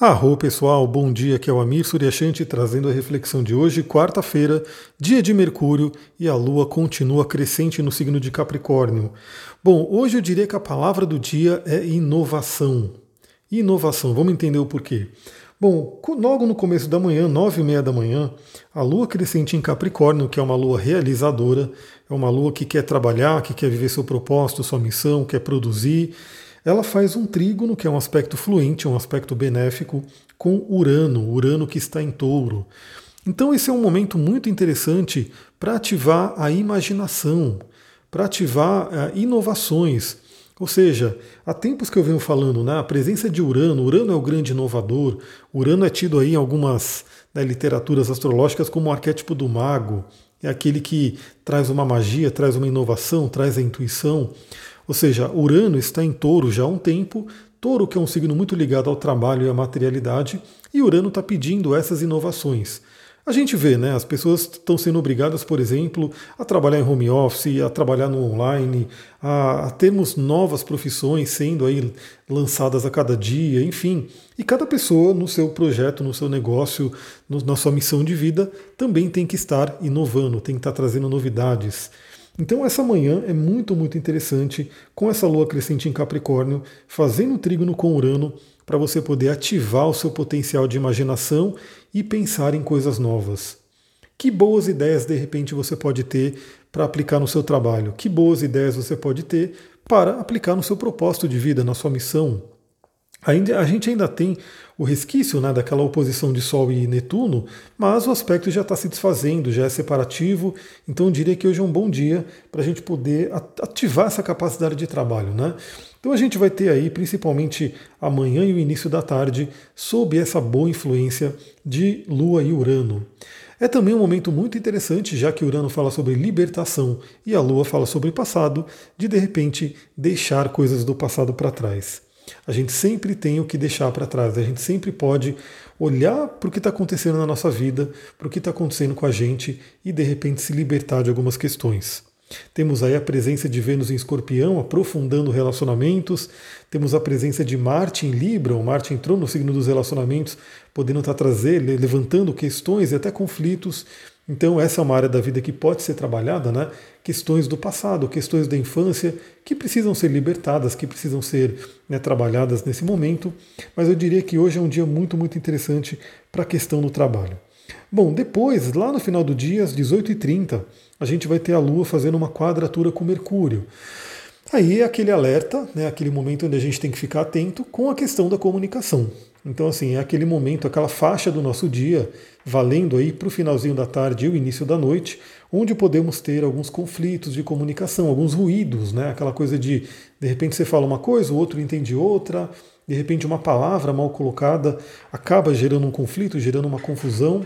Arro pessoal, bom dia, aqui é o Amir Suryashanti trazendo a reflexão de hoje, quarta-feira, dia de Mercúrio e a Lua continua crescente no signo de Capricórnio. Bom, hoje eu diria que a palavra do dia é inovação. Inovação, vamos entender o porquê. Bom, logo no começo da manhã, nove e meia da manhã, a Lua crescente em Capricórnio, que é uma Lua realizadora, é uma Lua que quer trabalhar, que quer viver seu propósito, sua missão, quer produzir, ela faz um trígono, que é um aspecto fluente, um aspecto benéfico, com Urano, Urano que está em touro. Então, esse é um momento muito interessante para ativar a imaginação, para ativar uh, inovações. Ou seja, há tempos que eu venho falando, né, a presença de Urano, Urano é o grande inovador, Urano é tido aí em algumas né, literaturas astrológicas como o arquétipo do mago, é aquele que traz uma magia, traz uma inovação, traz a intuição. Ou seja, Urano está em touro já há um tempo, touro que é um signo muito ligado ao trabalho e à materialidade, e Urano está pedindo essas inovações. A gente vê, né? As pessoas estão sendo obrigadas, por exemplo, a trabalhar em home office, a trabalhar no online, a, a, termos novas profissões sendo aí lançadas a cada dia, enfim. E cada pessoa no seu projeto, no seu negócio, no, na sua missão de vida, também tem que estar inovando, tem que estar trazendo novidades. Então essa manhã é muito, muito interessante com essa lua crescente em Capricórnio, fazendo trígono com Urano, para você poder ativar o seu potencial de imaginação e pensar em coisas novas. Que boas ideias de repente você pode ter para aplicar no seu trabalho? Que boas ideias você pode ter para aplicar no seu propósito de vida, na sua missão? Ainda, a gente ainda tem o resquício né, daquela oposição de Sol e Netuno, mas o aspecto já está se desfazendo, já é separativo, então eu diria que hoje é um bom dia para a gente poder ativar essa capacidade de trabalho. Né? Então a gente vai ter aí, principalmente amanhã e o início da tarde, sob essa boa influência de Lua e Urano. É também um momento muito interessante, já que Urano fala sobre libertação e a Lua fala sobre passado, de de repente deixar coisas do passado para trás. A gente sempre tem o que deixar para trás, a gente sempre pode olhar para o que está acontecendo na nossa vida, para o que está acontecendo com a gente e de repente se libertar de algumas questões. Temos aí a presença de Vênus em Escorpião, aprofundando relacionamentos. Temos a presença de Marte em Libra, o Marte entrou no signo dos relacionamentos, podendo estar tá trazer, levantando questões e até conflitos. Então, essa é uma área da vida que pode ser trabalhada, né? Questões do passado, questões da infância, que precisam ser libertadas, que precisam ser né, trabalhadas nesse momento. Mas eu diria que hoje é um dia muito, muito interessante para a questão do trabalho. Bom, depois, lá no final do dia, às 18h30, a gente vai ter a Lua fazendo uma quadratura com Mercúrio. Aí é aquele alerta, né, aquele momento onde a gente tem que ficar atento com a questão da comunicação. Então, assim, é aquele momento, aquela faixa do nosso dia, valendo aí para o finalzinho da tarde e o início da noite, onde podemos ter alguns conflitos de comunicação, alguns ruídos, né? Aquela coisa de, de repente você fala uma coisa, o outro entende outra, de repente uma palavra mal colocada acaba gerando um conflito, gerando uma confusão.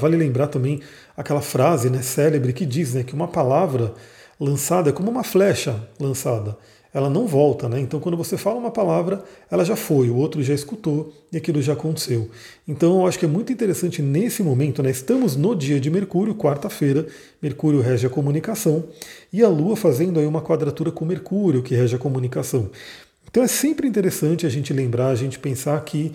Vale lembrar também aquela frase né, célebre que diz né, que uma palavra lançada é como uma flecha lançada ela não volta, né? Então, quando você fala uma palavra, ela já foi, o outro já escutou e aquilo já aconteceu. Então, eu acho que é muito interessante nesse momento, né? Estamos no dia de Mercúrio, quarta-feira, Mercúrio rege a comunicação, e a Lua fazendo aí uma quadratura com Mercúrio, que rege a comunicação. Então, é sempre interessante a gente lembrar, a gente pensar que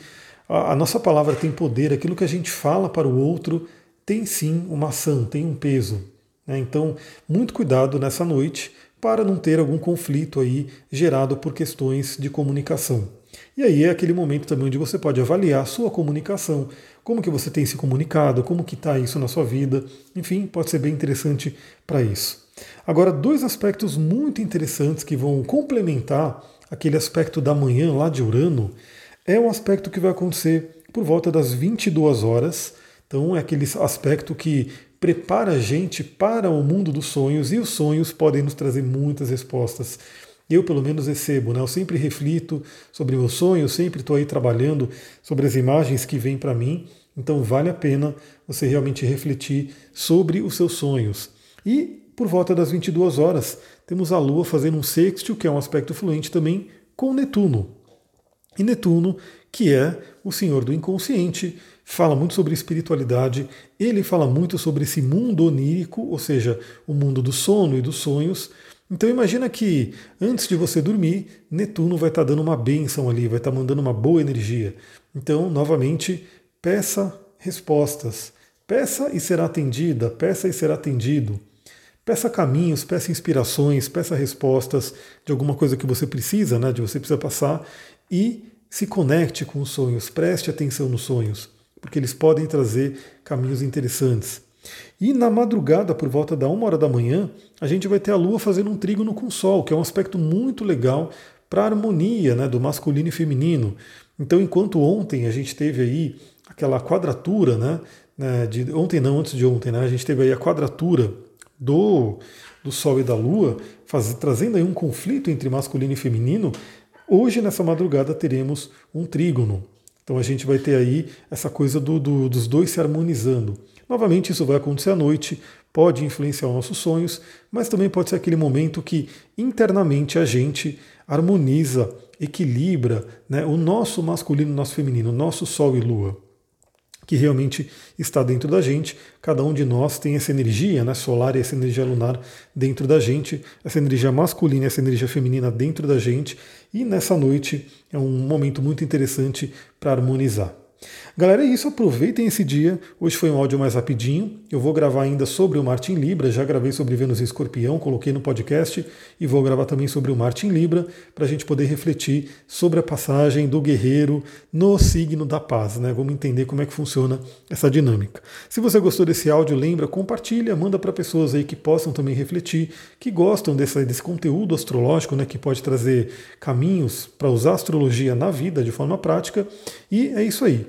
a, nossa palavra tem poder, aquilo que a gente fala para o outro tem sim uma ação, tem um peso. Né? Então, muito cuidado nessa noite para não ter algum conflito aí gerado por questões de comunicação. E aí é aquele momento também onde você pode avaliar a sua comunicação, como que você tem se comunicado, como que está isso na sua vida, enfim, pode ser bem interessante para isso. Agora, dois aspectos muito interessantes que vão complementar aquele aspecto da manhã lá de Urano, é um aspecto que vai acontecer por volta das 22 horas, então é aquele aspecto que prepara a gente para o mundo dos sonhos e os sonhos podem nos trazer muitas respostas. Eu, pelo menos, recebo, né? Eu sempre reflito sobre meus sonhos, sempre estou aí trabalhando sobre as imagens que vêm para mim. Então, vale a pena você realmente refletir sobre os seus sonhos. E, por volta das 22 horas, temos a Lua fazendo um sextil, que é um aspecto fluente também, com Netuno. E Netuno, que é o senhor do inconsciente, fala muito sobre espiritualidade, ele fala muito sobre esse mundo onírico, ou seja, o mundo do sono e dos sonhos. Então imagina que antes de você dormir, Netuno vai estar dando uma bênção ali, vai estar mandando uma boa energia. Então, novamente, peça respostas. Peça e será atendida, peça e será atendido. Peça caminhos, peça inspirações, peça respostas de alguma coisa que você precisa, né, de você precisa passar e se conecte com os sonhos, preste atenção nos sonhos, porque eles podem trazer caminhos interessantes. E na madrugada, por volta da uma hora da manhã, a gente vai ter a Lua fazendo um trígono com o Sol, que é um aspecto muito legal para a harmonia né, do masculino e feminino. Então, enquanto ontem a gente teve aí aquela quadratura, né, né, de, ontem não, antes de ontem, né, a gente teve aí a quadratura do, do Sol e da Lua, faz, trazendo aí um conflito entre masculino e feminino, hoje nessa madrugada teremos um trígono. Então a gente vai ter aí essa coisa do, do, dos dois se harmonizando. Novamente, isso vai acontecer à noite, pode influenciar os nossos sonhos, mas também pode ser aquele momento que internamente a gente harmoniza, equilibra né, o nosso masculino o nosso feminino, o nosso Sol e Lua que realmente está dentro da gente. Cada um de nós tem essa energia né, solar e essa energia lunar dentro da gente, essa energia masculina e essa energia feminina dentro da gente. E nessa noite é um momento muito interessante para harmonizar. Galera, é isso. Aproveitem esse dia. Hoje foi um áudio mais rapidinho. Eu vou gravar ainda sobre o Marte em Libra. Já gravei sobre Vênus em Escorpião, coloquei no podcast. E vou gravar também sobre o Marte em Libra, para a gente poder refletir sobre a passagem do guerreiro no signo da paz. Né? Vamos entender como é que funciona essa dinâmica. Se você gostou desse áudio, lembra, compartilha, manda para pessoas aí que possam também refletir, que gostam desse, desse conteúdo astrológico, né, que pode trazer caminhos para usar a astrologia na vida de forma prática. E é isso aí.